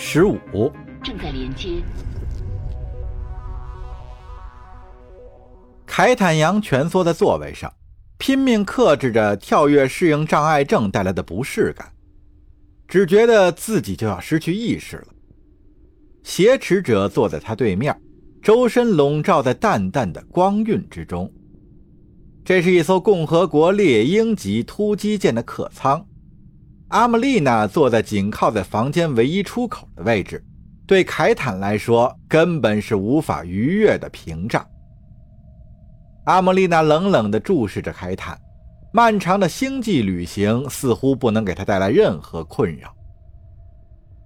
十五，正在连接。凯坦阳蜷缩在座位上，拼命克制着跳跃适应障碍症带来的不适感，只觉得自己就要失去意识了。挟持者坐在他对面，周身笼罩在淡淡的光晕之中。这是一艘共和国猎鹰级突击舰的客舱。阿姆丽娜坐在紧靠在房间唯一出口的位置，对凯坦来说根本是无法逾越的屏障。阿姆丽娜冷冷地注视着凯坦，漫长的星际旅行似乎不能给他带来任何困扰。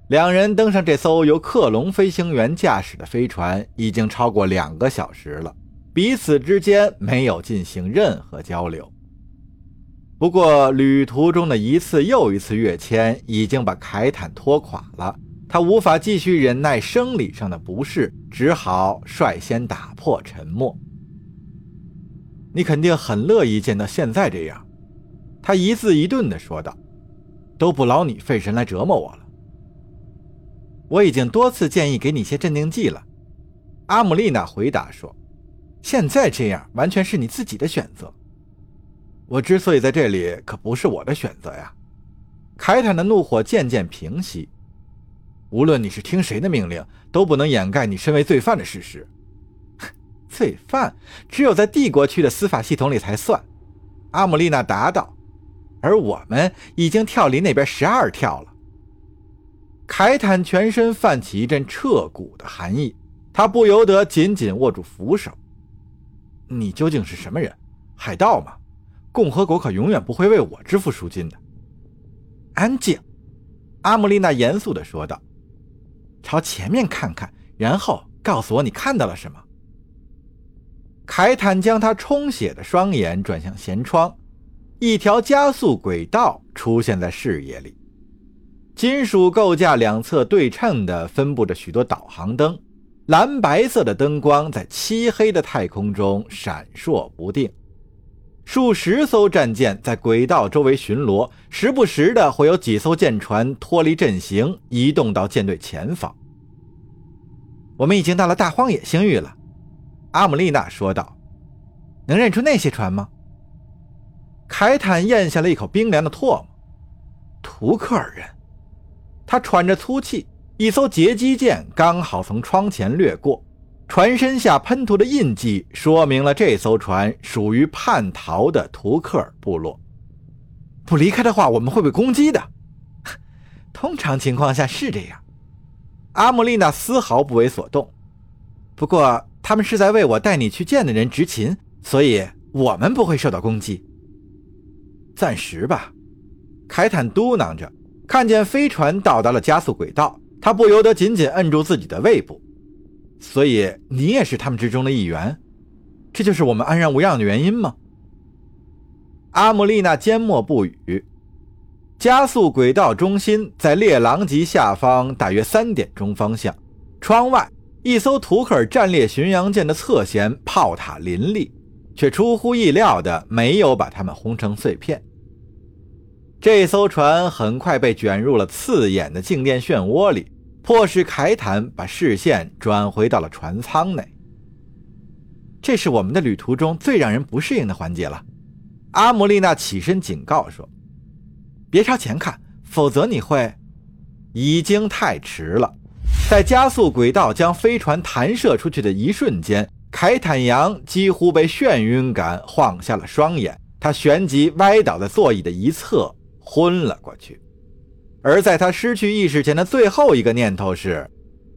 两人登上这艘由克隆飞行员驾驶的飞船已经超过两个小时了，彼此之间没有进行任何交流。不过，旅途中的一次又一次跃迁已经把凯坦拖垮了。他无法继续忍耐生理上的不适，只好率先打破沉默。你肯定很乐意见到现在这样，他一字一顿地说道：“都不劳你费神来折磨我了。我已经多次建议给你些镇定剂了。”阿姆丽娜回答说：“现在这样完全是你自己的选择。”我之所以在这里，可不是我的选择呀。凯坦的怒火渐渐平息。无论你是听谁的命令，都不能掩盖你身为罪犯的事实。罪犯只有在帝国区的司法系统里才算。阿姆丽娜答道。而我们已经跳离那边十二跳了。凯坦全身泛起一阵彻骨的寒意，他不由得紧紧握住扶手。你究竟是什么人？海盗吗？共和国可永远不会为我支付赎金的。安静，阿姆丽娜严肃地说道：“朝前面看看，然后告诉我你看到了什么。”凯坦将他充血的双眼转向舷窗，一条加速轨道出现在视野里，金属构架两侧对称的分布着许多导航灯，蓝白色的灯光在漆黑的太空中闪烁不定。数十艘战舰在轨道周围巡逻，时不时的会有几艘舰船脱离阵型，移动到舰队前方。我们已经到了大荒野星域了，阿姆丽娜说道。能认出那些船吗？凯坦咽下了一口冰凉的唾沫。图克尔人。他喘着粗气，一艘截击舰刚好从窗前掠过。船身下喷涂的印记说明了这艘船属于叛逃的图克尔部落。不离开的话，我们会被攻击的。通常情况下是这样。阿姆丽娜丝毫不为所动。不过，他们是在为我带你去见的人执勤，所以我们不会受到攻击。暂时吧。凯坦嘟囔着，看见飞船到达了加速轨道，他不由得紧紧摁住自己的胃部。所以你也是他们之中的一员，这就是我们安然无恙的原因吗？阿姆丽娜缄默不语。加速轨道中心在猎狼级下方大约三点钟方向，窗外一艘图克尔战列巡洋舰的侧舷炮塔林立，却出乎意料的没有把它们轰成碎片。这艘船很快被卷入了刺眼的静电漩涡里。迫使凯坦把视线转回到了船舱内。这是我们的旅途中最让人不适应的环节了。阿姆丽娜起身警告说：“别朝前看，否则你会……已经太迟了。”在加速轨道将飞船弹射出去的一瞬间，凯坦扬几乎被眩晕感晃瞎了双眼，他旋即歪倒在座椅的一侧，昏了过去。而在他失去意识前的最后一个念头是：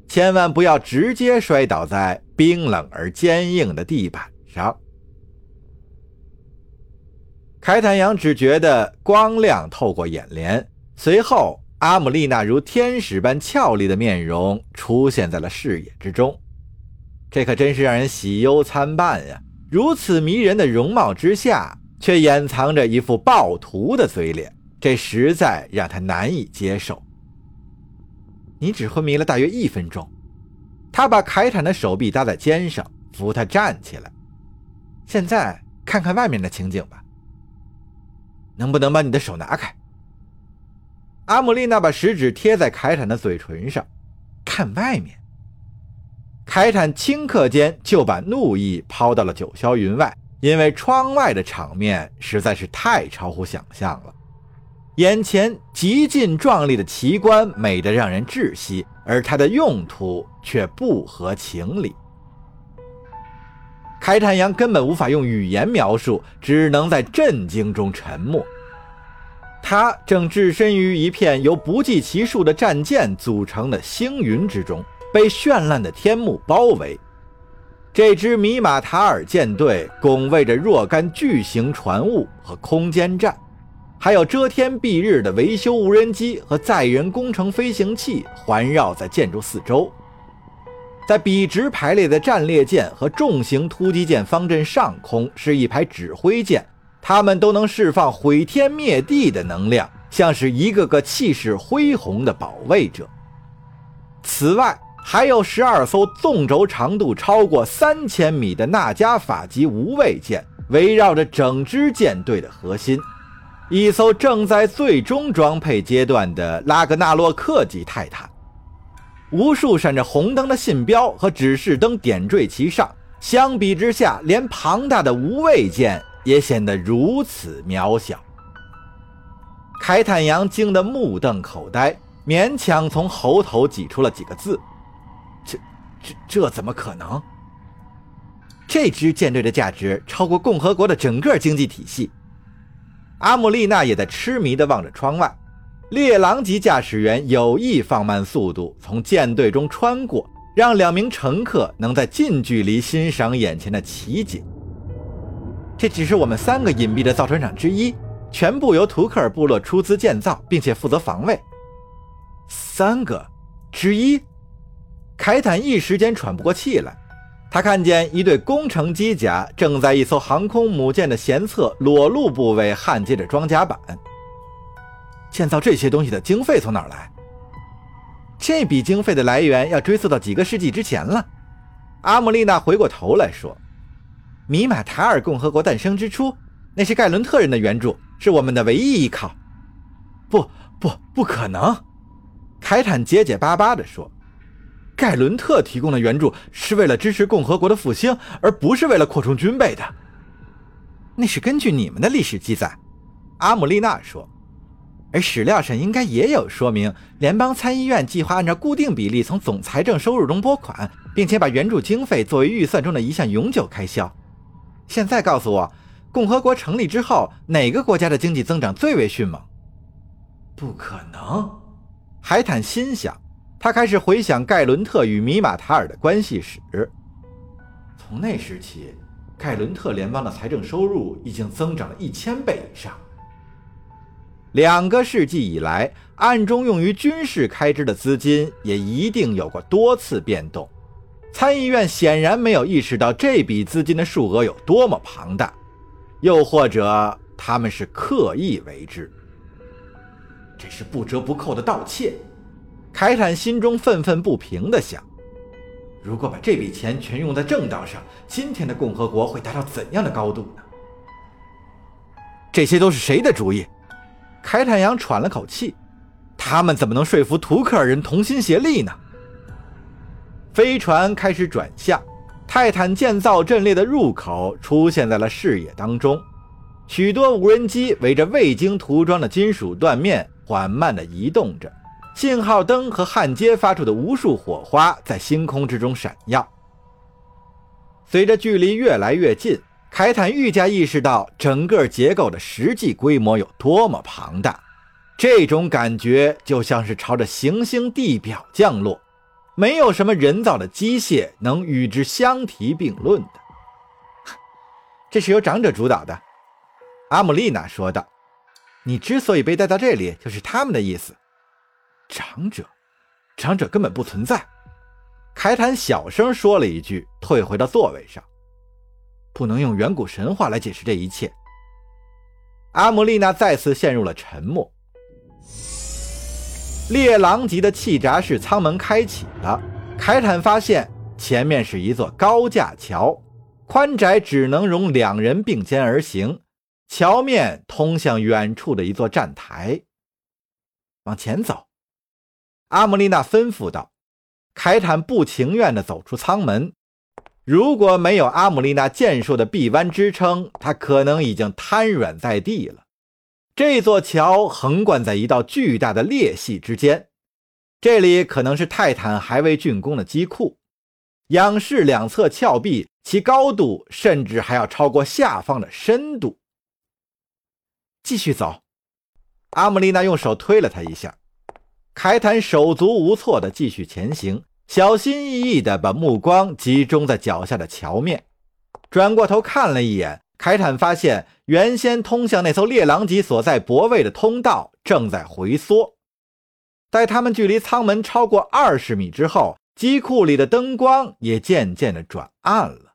千万不要直接摔倒在冰冷而坚硬的地板上。凯坦阳只觉得光亮透过眼帘，随后阿姆丽娜如天使般俏丽的面容出现在了视野之中。这可真是让人喜忧参半呀！如此迷人的容貌之下，却掩藏着一副暴徒的嘴脸。这实在让他难以接受。你只昏迷了大约一分钟。他把凯坦的手臂搭在肩上，扶他站起来。现在看看外面的情景吧。能不能把你的手拿开？阿姆丽娜把食指贴在凯坦的嘴唇上，看外面。凯坦顷刻间就把怒意抛到了九霄云外，因为窗外的场面实在是太超乎想象了。眼前极尽壮丽的奇观，美得让人窒息，而它的用途却不合情理。开坦阳根本无法用语言描述，只能在震惊中沉默。他正置身于一片由不计其数的战舰组成的星云之中，被绚烂的天幕包围。这支米马塔尔舰队拱卫着若干巨型船坞和空间站，还有遮天蔽日的维修无人机和载人工程飞行器环绕在建筑四周。在笔直排列的战列舰和重型突击舰方阵上空，是一排指挥舰，它们都能释放毁天灭地的能量，像是一个个气势恢宏的保卫者。此外，还有十二艘纵轴长度超过三千米的纳加法级无畏舰，围绕着整支舰队的核心。一艘正在最终装配阶段的拉格纳洛克级泰坦。无数闪着红灯的信标和指示灯点缀其上，相比之下，连庞大的无畏舰也显得如此渺小。凯坦阳惊得目瞪口呆，勉强从喉头挤出了几个字：“这、这、这怎么可能？这支舰队的价值超过共和国的整个经济体系。”阿姆丽娜也在痴迷地望着窗外。猎狼级驾驶员有意放慢速度，从舰队中穿过，让两名乘客能在近距离欣赏眼前的奇景。这只是我们三个隐蔽的造船厂之一，全部由图克尔部落出资建造，并且负责防卫。三个之一，凯坦一时间喘不过气来。他看见一队工程机甲正在一艘航空母舰的舷侧裸露部位焊接着装甲板。建造这些东西的经费从哪儿来？这笔经费的来源要追溯到几个世纪之前了。阿姆丽娜回过头来说：“米马塔尔共和国诞生之初，那是盖伦特人的援助，是我们的唯一依靠。”不不，不可能！凯坦结结巴巴地说：“盖伦特提供的援助是为了支持共和国的复兴，而不是为了扩充军备的。那是根据你们的历史记载。”阿姆丽娜说。而史料上应该也有说明，联邦参议院计划按照固定比例从总财政收入中拨款，并且把援助经费作为预算中的一项永久开销。现在告诉我，共和国成立之后，哪个国家的经济增长最为迅猛？不可能！海坦心想，他开始回想盖伦特与米马塔尔的关系史。从那时起，盖伦特联邦的财政收入已经增长了一千倍以上。两个世纪以来，暗中用于军事开支的资金也一定有过多次变动。参议院显然没有意识到这笔资金的数额有多么庞大，又或者他们是刻意为之。这是不折不扣的盗窃。凯坦心中愤愤不平地想：如果把这笔钱全用在正道上，今天的共和国会达到怎样的高度呢？这些都是谁的主意？开太阳喘了口气，他们怎么能说服图克尔人同心协力呢？飞船开始转向，泰坦建造阵列的入口出现在了视野当中，许多无人机围着未经涂装的金属断面缓慢地移动着，信号灯和焊接发出的无数火花在星空之中闪耀。随着距离越来越近。凯坦愈加意识到整个结构的实际规模有多么庞大，这种感觉就像是朝着行星地表降落，没有什么人造的机械能与之相提并论的。这是由长者主导的，阿姆丽娜说道：“你之所以被带到这里，就是他们的意思。”长者，长者根本不存在。凯坦小声说了一句，退回到座位上。不能用远古神话来解释这一切。阿姆丽娜再次陷入了沉默。猎狼级的气闸式舱门开启了，凯坦发现前面是一座高架桥，宽窄只能容两人并肩而行。桥面通向远处的一座站台。往前走，阿姆丽娜吩咐道。凯坦不情愿地走出舱门。如果没有阿姆丽娜健硕的臂弯支撑，他可能已经瘫软在地了。这座桥横贯在一道巨大的裂隙之间，这里可能是泰坦还未竣工的机库。仰视两侧峭壁，其高度甚至还要超过下方的深度。继续走，阿姆丽娜用手推了他一下。凯坦手足无措地继续前行。小心翼翼地把目光集中在脚下的桥面，转过头看了一眼，凯坦发现原先通向那艘猎狼级所在泊位的通道正在回缩。待他们距离舱门超过二十米之后，机库里的灯光也渐渐地转暗了。